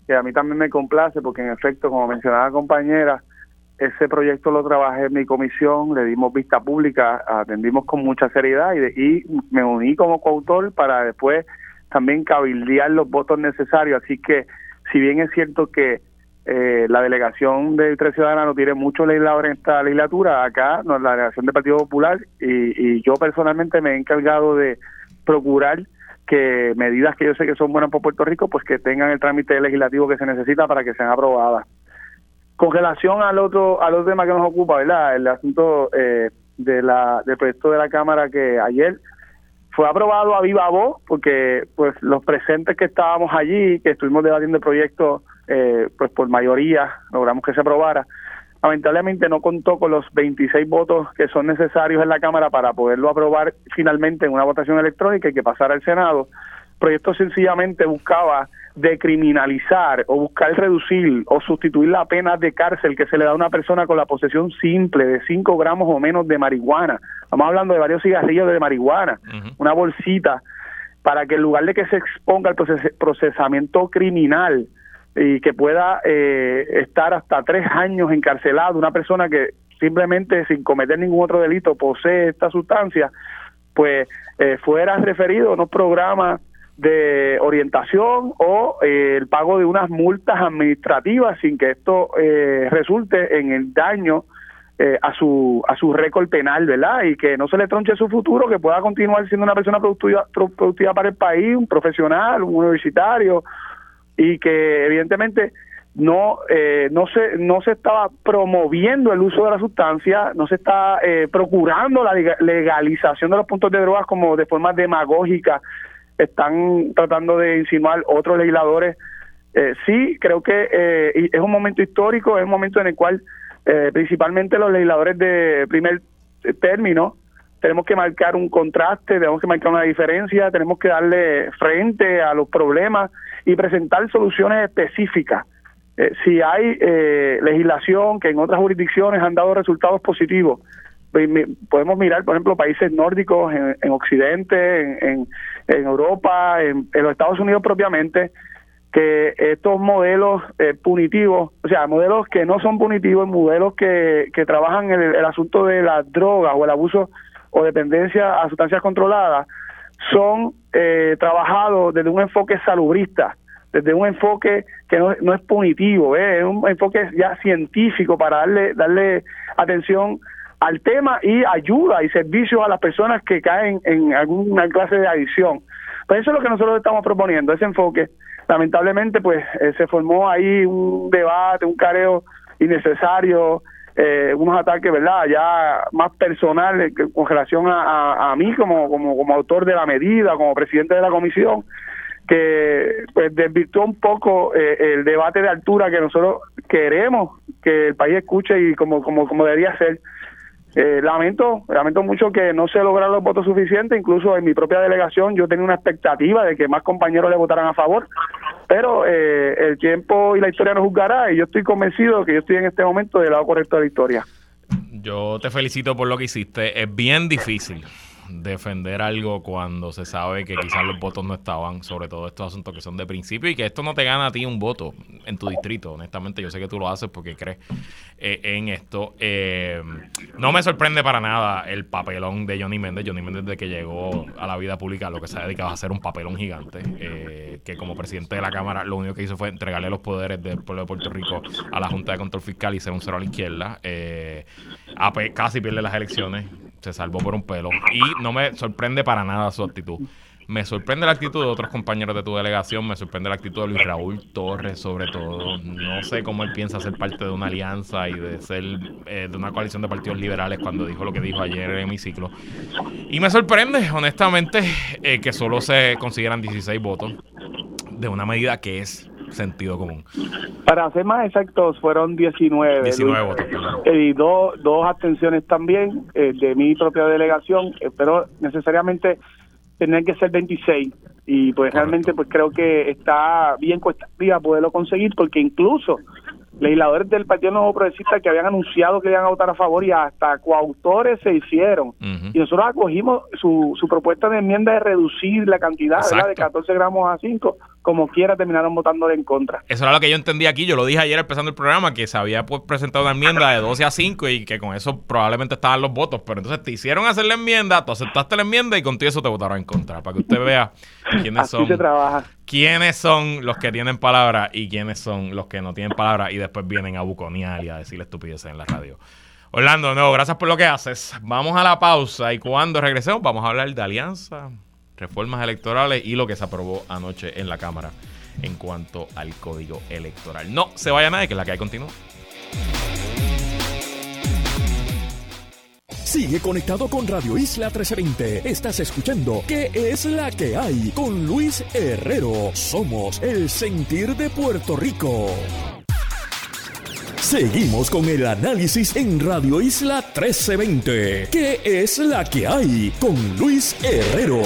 que a mí también me complace, porque en efecto, como mencionaba compañera, ese proyecto lo trabajé en mi comisión, le dimos vista pública, atendimos con mucha seriedad y, me uní como coautor para después también cabildear los votos necesarios. Así que, si bien es cierto que eh, la delegación de Tres Ciudadanos no tiene muchos legisladores en esta legislatura, acá no, la delegación del Partido Popular y, y yo personalmente me he encargado de procurar que medidas que yo sé que son buenas para Puerto Rico, pues que tengan el trámite legislativo que se necesita para que sean aprobadas. Con relación al otro, al otro tema que nos ocupa, ¿verdad? El asunto eh, de la, del proyecto de la Cámara que ayer fue aprobado a viva voz, porque pues los presentes que estábamos allí, que estuvimos debatiendo el proyecto, eh, pues por mayoría logramos que se aprobara. Lamentablemente no contó con los 26 votos que son necesarios en la Cámara para poderlo aprobar finalmente en una votación electrónica y que pasara al Senado. Proyecto sencillamente buscaba de criminalizar o buscar reducir o sustituir la pena de cárcel que se le da a una persona con la posesión simple de 5 gramos o menos de marihuana. Estamos hablando de varios cigarrillos de marihuana, una bolsita, para que en lugar de que se exponga el procesamiento criminal y que pueda eh, estar hasta tres años encarcelado una persona que simplemente sin cometer ningún otro delito posee esta sustancia, pues eh, fuera referido a unos programas de orientación o eh, el pago de unas multas administrativas sin que esto eh, resulte en el daño eh, a su a su récord penal, ¿verdad? Y que no se le tronche su futuro, que pueda continuar siendo una persona productiva, productiva para el país, un profesional, un universitario y que evidentemente no no se no se estaba promoviendo el uso de la sustancia, no se está procurando la legalización de los puntos de drogas como de forma demagógica están tratando de insinuar otros legisladores. Eh, sí, creo que eh, es un momento histórico, es un momento en el cual eh, principalmente los legisladores de primer término tenemos que marcar un contraste, tenemos que marcar una diferencia, tenemos que darle frente a los problemas y presentar soluciones específicas. si hay legislación que en otras jurisdicciones han dado resultados positivos, podemos mirar, por ejemplo, países nórdicos en, Occidente, en, en, Europa, en, los Estados Unidos propiamente, que estos modelos eh, punitivos, o sea, modelos que no son punitivos, modelos que, que trabajan en el, asunto de las drogas o el abuso o dependencia a sustancias controladas, son eh, trabajados desde un enfoque salubrista, desde un enfoque que no, no es punitivo, es un enfoque ya científico para darle, darle atención al tema y ayuda y servicio a las personas que caen en alguna clase de adicción. Pues eso es lo que nosotros estamos proponiendo, ese enfoque. Lamentablemente, pues eh, se formó ahí un debate, un careo innecesario, eh, unos ataques, ¿verdad?, ya más personales con relación a, a, mí como, como, como autor de la medida, como presidente de la comisión, que pues desvirtuó un poco eh, el debate de altura que nosotros queremos que el país escuche y como, como, como debería ser. Eh, lamento, lamento mucho que no se lograron los votos suficientes, incluso en mi propia delegación yo tenía una expectativa de que más compañeros le votaran a favor, pero eh, el tiempo y la historia nos juzgará y yo estoy convencido que yo estoy en este momento del lado correcto de la historia. Yo te felicito por lo que hiciste, es bien difícil defender algo cuando se sabe que quizás los votos no estaban, sobre todo estos asuntos que son de principio y que esto no te gana a ti un voto en tu distrito. Honestamente, yo sé que tú lo haces porque crees eh, en esto. Eh, no me sorprende para nada el papelón de Johnny Méndez. Johnny Méndez, desde que llegó a la vida pública, lo que se ha dedicado a hacer un papelón gigante, eh, que como presidente de la Cámara lo único que hizo fue entregarle los poderes del pueblo de Puerto Rico a la Junta de Control Fiscal y ser un cero a la izquierda. casi pierde las elecciones se salvó por un pelo. Y no me sorprende para nada su actitud. Me sorprende la actitud de otros compañeros de tu delegación, me sorprende la actitud de Luis Raúl Torres sobre todo. No sé cómo él piensa ser parte de una alianza y de ser eh, de una coalición de partidos liberales cuando dijo lo que dijo ayer en el hemiciclo. Y me sorprende, honestamente, eh, que solo se consiguieran 16 votos de una medida que es sentido común. Para ser más exactos, fueron 19. 19 votos. Y dos, dos abstenciones también eh, de mi propia delegación, eh, pero necesariamente tenían que ser 26. Y pues realmente pues creo que está bien cuesta poderlo conseguir porque incluso legisladores del Partido Nuevo Progresista que habían anunciado que iban a votar a favor y hasta coautores se hicieron. Y nosotros acogimos su, su propuesta de enmienda de reducir la cantidad de 14 gramos a 5, como quiera terminaron votándole en contra. Eso era lo que yo entendí aquí, yo lo dije ayer empezando el programa, que se había pues, presentado una enmienda de 12 a 5 y que con eso probablemente estaban los votos, pero entonces te hicieron hacer la enmienda, tú aceptaste la enmienda y contigo eso te votaron en contra, para que usted vea quiénes Así son. Se trabaja. quiénes son los que tienen palabra y quiénes son los que no tienen palabra y después vienen a buconear y a decirle estupideces en la radio. Orlando, no, gracias por lo que haces. Vamos a la pausa y cuando regresemos vamos a hablar de alianza, reformas electorales y lo que se aprobó anoche en la Cámara en cuanto al código electoral. No se vaya nadie, que la que hay continúa. Sigue conectado con Radio Isla 1320. Estás escuchando ¿Qué es la que hay? Con Luis Herrero. Somos el sentir de Puerto Rico. Seguimos con el análisis en Radio Isla 1320. ¿Qué es la que hay? Con Luis Herrero.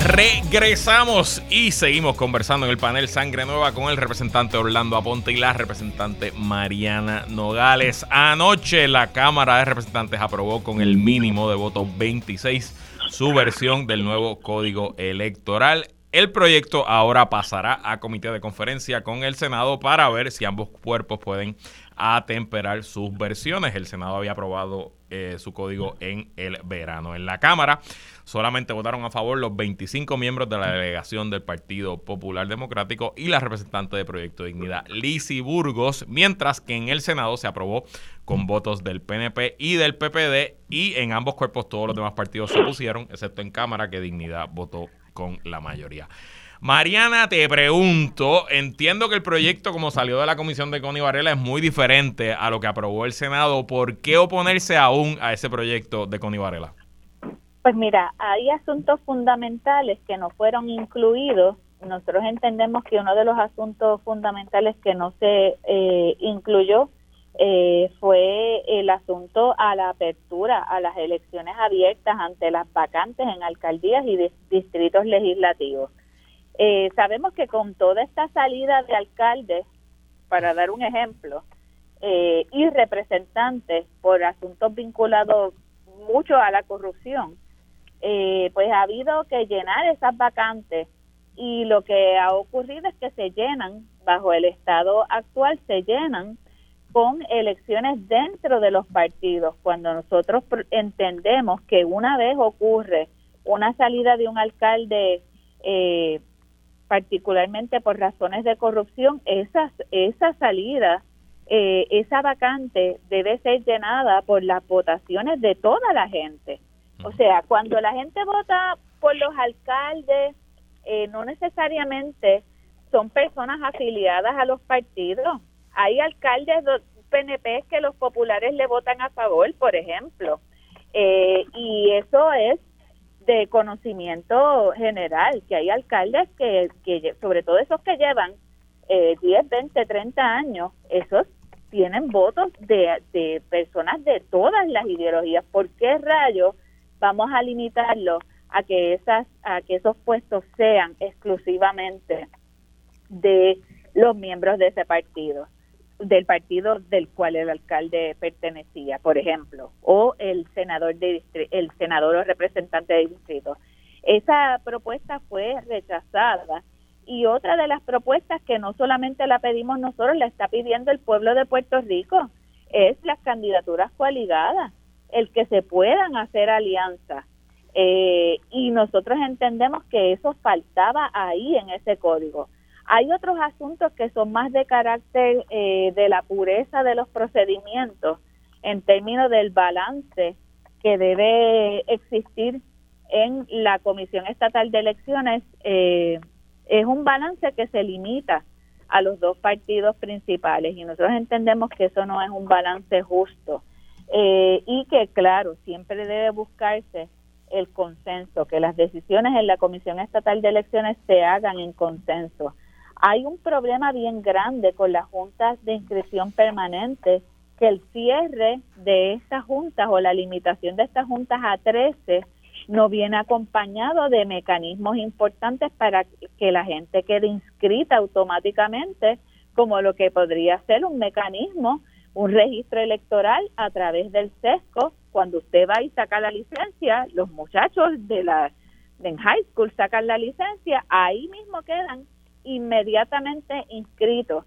Regresamos y seguimos conversando en el panel Sangre Nueva con el representante Orlando Aponte y la representante Mariana Nogales. Anoche la Cámara de Representantes aprobó con el mínimo de votos 26 su versión del nuevo código electoral. El proyecto ahora pasará a comité de conferencia con el Senado para ver si ambos cuerpos pueden atemperar sus versiones. El Senado había aprobado eh, su código en el verano. En la Cámara solamente votaron a favor los 25 miembros de la delegación del Partido Popular Democrático y la representante de Proyecto Dignidad, Lisi Burgos, mientras que en el Senado se aprobó con votos del PNP y del PPD y en ambos cuerpos todos los demás partidos se opusieron, excepto en Cámara que Dignidad votó con la mayoría. Mariana, te pregunto, entiendo que el proyecto como salió de la comisión de Connie Varela es muy diferente a lo que aprobó el Senado. ¿Por qué oponerse aún a ese proyecto de Connie Varela? Pues mira, hay asuntos fundamentales que no fueron incluidos. Nosotros entendemos que uno de los asuntos fundamentales que no se eh, incluyó eh, fue el asunto a la apertura a las elecciones abiertas ante las vacantes en alcaldías y distritos legislativos. Eh, sabemos que con toda esta salida de alcaldes, para dar un ejemplo, eh, y representantes por asuntos vinculados mucho a la corrupción, eh, pues ha habido que llenar esas vacantes y lo que ha ocurrido es que se llenan, bajo el estado actual, se llenan con elecciones dentro de los partidos. Cuando nosotros entendemos que una vez ocurre una salida de un alcalde, eh, particularmente por razones de corrupción, esa, esa salida, eh, esa vacante debe ser llenada por las votaciones de toda la gente. O sea, cuando la gente vota por los alcaldes, eh, no necesariamente son personas afiliadas a los partidos. Hay alcaldes PNP que los populares le votan a favor, por ejemplo. Eh, y eso es de conocimiento general, que hay alcaldes que, que sobre todo esos que llevan eh, 10, 20, 30 años, esos tienen votos de, de personas de todas las ideologías. ¿Por qué rayos vamos a limitarlo a que esas a que esos puestos sean exclusivamente de los miembros de ese partido del partido del cual el alcalde pertenecía, por ejemplo, o el senador de el senador o representante de distrito. Esa propuesta fue rechazada y otra de las propuestas que no solamente la pedimos nosotros, la está pidiendo el pueblo de Puerto Rico, es las candidaturas coaligadas, el que se puedan hacer alianzas eh, y nosotros entendemos que eso faltaba ahí en ese código. Hay otros asuntos que son más de carácter eh, de la pureza de los procedimientos en términos del balance que debe existir en la Comisión Estatal de Elecciones. Eh, es un balance que se limita a los dos partidos principales y nosotros entendemos que eso no es un balance justo y que claro siempre debe buscarse el consenso, que las decisiones en la Comisión Estatal de Elecciones se hagan en consenso. Hay un problema bien grande con las juntas de inscripción permanente, que el cierre de estas juntas o la limitación de estas juntas a 13 no viene acompañado de mecanismos importantes para que la gente quede inscrita automáticamente, como lo que podría ser un mecanismo, un registro electoral a través del SESCO cuando usted va y saca la licencia, los muchachos de la en high school sacan la licencia, ahí mismo quedan inmediatamente inscritos.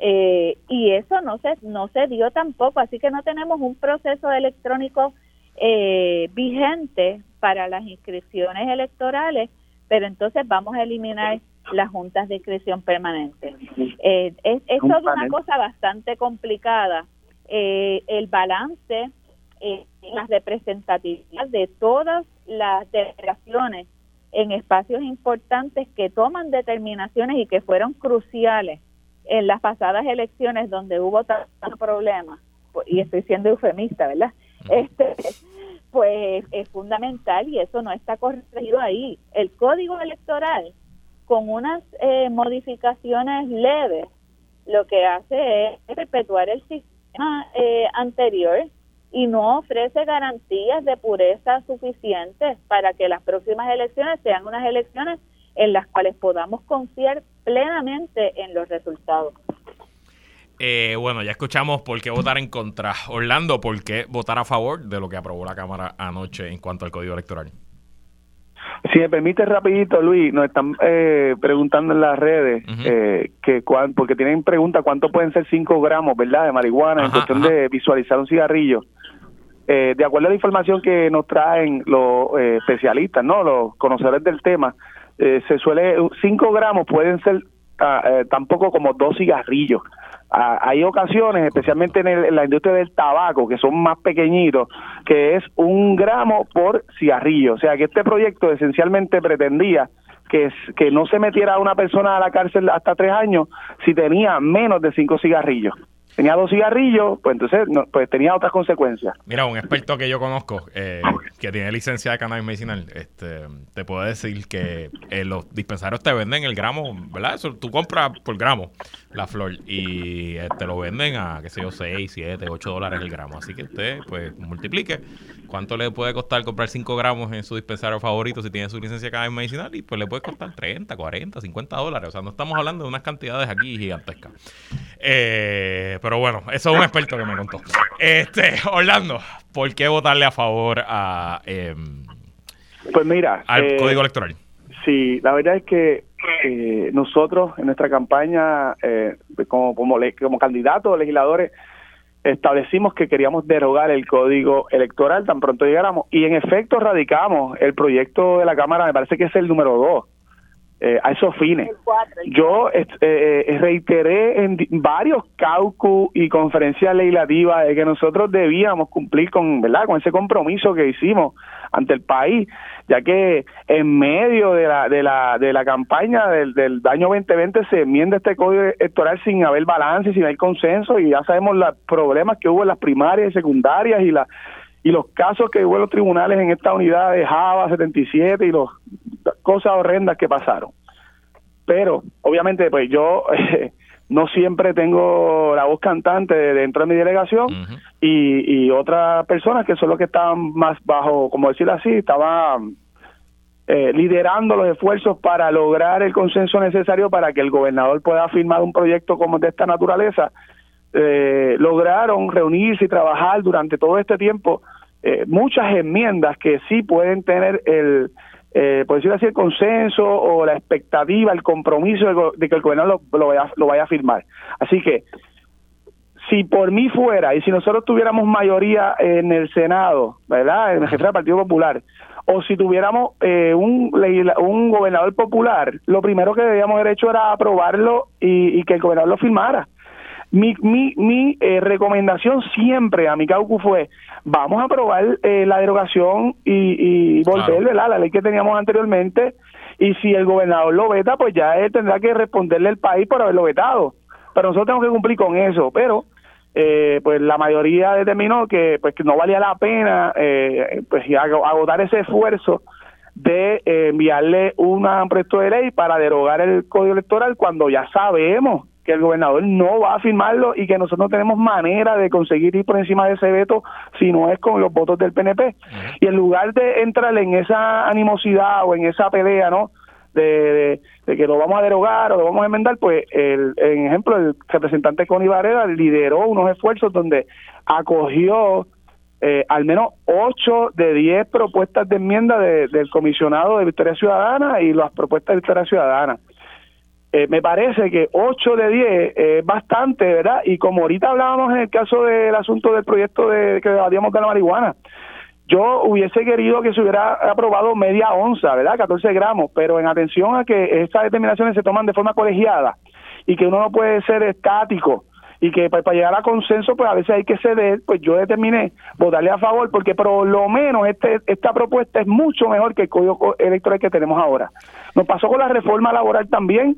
Eh, y eso no se, no se dio tampoco, así que no tenemos un proceso electrónico eh, vigente para las inscripciones electorales, pero entonces vamos a eliminar las juntas de inscripción permanente. Eh, es, es toda una cosa bastante complicada. el balance eh, las representatividad de todas las delegaciones en espacios importantes que toman determinaciones y que fueron cruciales en las pasadas elecciones donde hubo tantos problemas, y estoy siendo eufemista, ¿verdad? Este, pues es fundamental y eso no está corregido ahí. El código electoral, con unas eh, modificaciones leves, lo que hace es perpetuar el sistema eh, anterior y no ofrece garantías de pureza suficientes para que las próximas elecciones sean unas elecciones en las cuales podamos confiar plenamente en los resultados. Eh, bueno, ya escuchamos por qué votar en contra. Orlando, ¿por qué votar a favor de lo que aprobó la Cámara anoche en cuanto al Código Electoral? Si me permite rapidito, Luis, nos están eh, preguntando en las redes, eh, que porque tienen pregunta cuánto pueden ser 5 gramos, ¿verdad?, de marihuana en cuestión de visualizar un cigarrillo. Eh, de acuerdo a la información que nos traen los eh, especialistas, no, los conocedores del tema, eh, se suele 5 gramos pueden ser ah, tampoco como dos cigarrillos. Ah, hay ocasiones, especialmente en, la industria del tabaco, que son más pequeñitos, que es un gramo por cigarrillo. O sea que este proyecto esencialmente pretendía que, que no se metiera a una persona a la cárcel hasta tres años si tenía menos de cinco cigarrillos tenía dos cigarrillos, pues entonces pues tenía otras consecuencias. Mira, un experto que yo conozco eh, que tiene licencia de cannabis medicinal, este, te puedo decir que eh, los dispensarios te venden el gramo, ¿verdad? Eso, tú compras por gramo la flor y eh, te lo venden a, qué sé yo, 6, 7, 8 dólares el gramo. Así que usted, pues, multiplique cuánto le puede costar comprar 5 gramos en su dispensario favorito si tiene su licencia de cannabis medicinal y pues le puede costar 30, 40, 50 dólares. O sea, no estamos hablando de unas cantidades aquí gigantescas. Pero bueno, eso es un experto que me contó. Este, Orlando, ¿por qué votarle a favor a... Em, pues mira, al eh, código electoral? Sí, la verdad es que eh, nosotros en nuestra campaña eh, como, como, como candidatos legisladores establecimos que queríamos derogar el código electoral tan pronto llegáramos y en efecto radicamos el proyecto de la Cámara, me parece que es el número dos, eh, a esos fines. Yo eh, eh, reiteré en varios caucus y conferencias legislativas de que nosotros debíamos cumplir con, ¿verdad? con ese compromiso que hicimos ante el país, ya que en medio de la, de la, de la campaña del, del año 2020 se enmienda este código electoral sin haber balance, sin haber consenso, y ya sabemos los problemas que hubo en las primarias y secundarias y la y los casos que hubo en los tribunales en esta unidad de Java 77 y los cosas horrendas que pasaron. Pero, obviamente, pues yo no siempre tengo la voz cantante dentro de mi delegación y, y otras personas que son los que estaban más bajo, como decirlo así, estaban eh, liderando los esfuerzos para lograr el consenso necesario para que el gobernador pueda firmar un proyecto como de esta naturaleza, eh, lograron reunirse y trabajar durante todo este tiempo eh, muchas enmiendas que sí pueden tener el, eh, por decirlo así, el consenso o la expectativa, el compromiso de, que el gobernador lo, vaya, lo vaya a firmar. Así que, si por mí fuera y si nosotros tuviéramos mayoría en el Senado, ¿verdad? En el jefe del Partido Popular, o si tuviéramos eh, un, un gobernador popular, lo primero que debíamos haber hecho era aprobarlo y que el gobernador lo firmara. Mi, mi, mi eh, recomendación siempre a mi caucu fue, vamos a aprobar eh, la derogación y, y volver a la ley que teníamos anteriormente. Y si el gobernador lo veta, pues ya él tendrá que responderle al país por haberlo vetado. Pero nosotros tenemos que cumplir con eso, pero eh, pues la mayoría determinó que pues que no valía la pena eh, pues agotar ese esfuerzo de enviarle un proyecto de ley para derogar el código electoral cuando ya sabemos que el gobernador no va a firmarlo y que nosotros no tenemos manera de conseguir ir por encima de ese veto si no es con los votos del PNP. Y en lugar de entrar en esa animosidad o en esa pelea, ¿no? De, que lo vamos a derogar o lo vamos a enmendar, pues, el, en ejemplo, el representante Connie Varela lideró unos esfuerzos donde acogió eh, al menos 8 de 10 propuestas de enmienda del comisionado de Victoria Ciudadana y las propuestas de Victoria Ciudadana. Eh, me parece que 8 de 10 es bastante, ¿verdad? Y como ahorita hablábamos en el caso del asunto del proyecto de que debatíamos de la marihuana, yo hubiese querido que se hubiera aprobado media onza, ¿verdad? 14 gramos, pero en atención a que estas determinaciones se toman de forma colegiada y que uno no puede ser estático y que para, llegar a consenso pues a veces hay que ceder, pues yo determiné votarle a favor porque por lo menos este, esta propuesta es mucho mejor que el código electoral que tenemos ahora. Nos pasó con la reforma laboral también,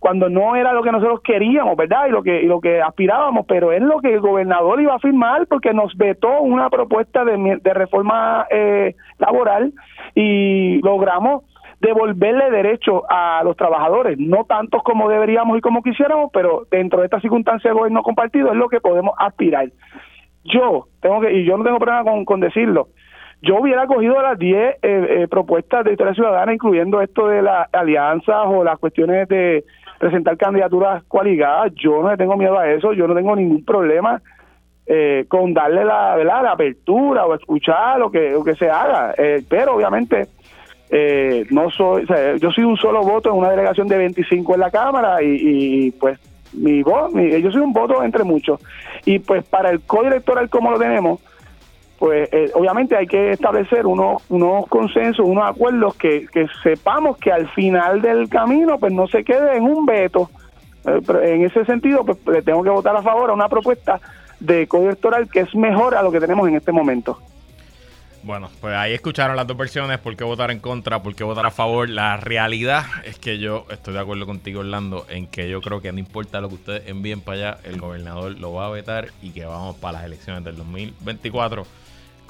cuando no era lo que nosotros queríamos, ¿verdad? Y lo que lo que aspirábamos, pero es lo que el gobernador iba a firmar porque nos vetó una propuesta de, de reforma eh, laboral y logramos devolverle derecho a los trabajadores, no tantos como deberíamos y como quisiéramos, pero dentro de esta circunstancia de gobierno compartido es lo que podemos aspirar. Yo tengo que, y yo no tengo problema con, con decirlo, yo hubiera cogido las 10 eh, eh, propuestas de historia ciudadana, incluyendo esto de las alianzas o las cuestiones de presentar candidaturas coaligadas. Yo no le tengo miedo a eso, yo no tengo ningún problema eh, con darle la, la apertura o escuchar lo que, lo que se haga. Eh, pero obviamente eh, no soy, yo soy un solo voto en una delegación de 25 en la Cámara y, y pues mi voz, yo soy un voto entre muchos. Y pues para el código electoral como lo tenemos, pues eh, obviamente hay que establecer unos, unos consensos, unos acuerdos que, que sepamos que al final del camino pues no se quede en un veto. Eh, en ese sentido, pues le tengo que votar a favor a una propuesta de código electoral que es mejor a lo que tenemos en este momento. Bueno, pues ahí escucharon las dos versiones, por qué votar en contra, por qué votar a favor. La realidad es que yo estoy de acuerdo contigo, Orlando, en que yo creo que no importa lo que ustedes envíen para allá, el gobernador lo va a vetar y que vamos para las elecciones del 2024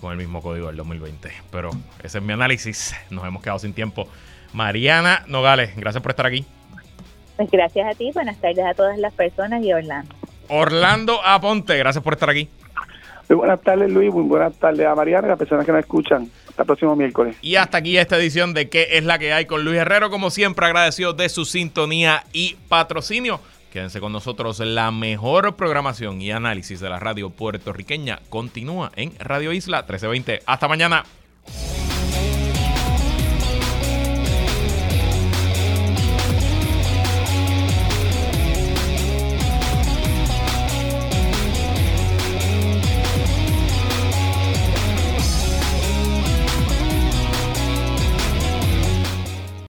con el mismo código del 2020. Pero ese es mi análisis. Nos hemos quedado sin tiempo. Mariana Nogales, gracias por estar aquí. Pues gracias a ti, buenas tardes a todas las personas y Orlando. Orlando Aponte, gracias por estar aquí. Muy buenas tardes, Luis. Muy buenas tardes a Mariana y a las personas que nos escuchan. Hasta el próximo miércoles. Y hasta aquí esta edición de ¿Qué es la que hay con Luis Herrero? Como siempre, agradecido de su sintonía y patrocinio. Quédense con nosotros. La mejor programación y análisis de la radio puertorriqueña continúa en Radio Isla 1320. Hasta mañana.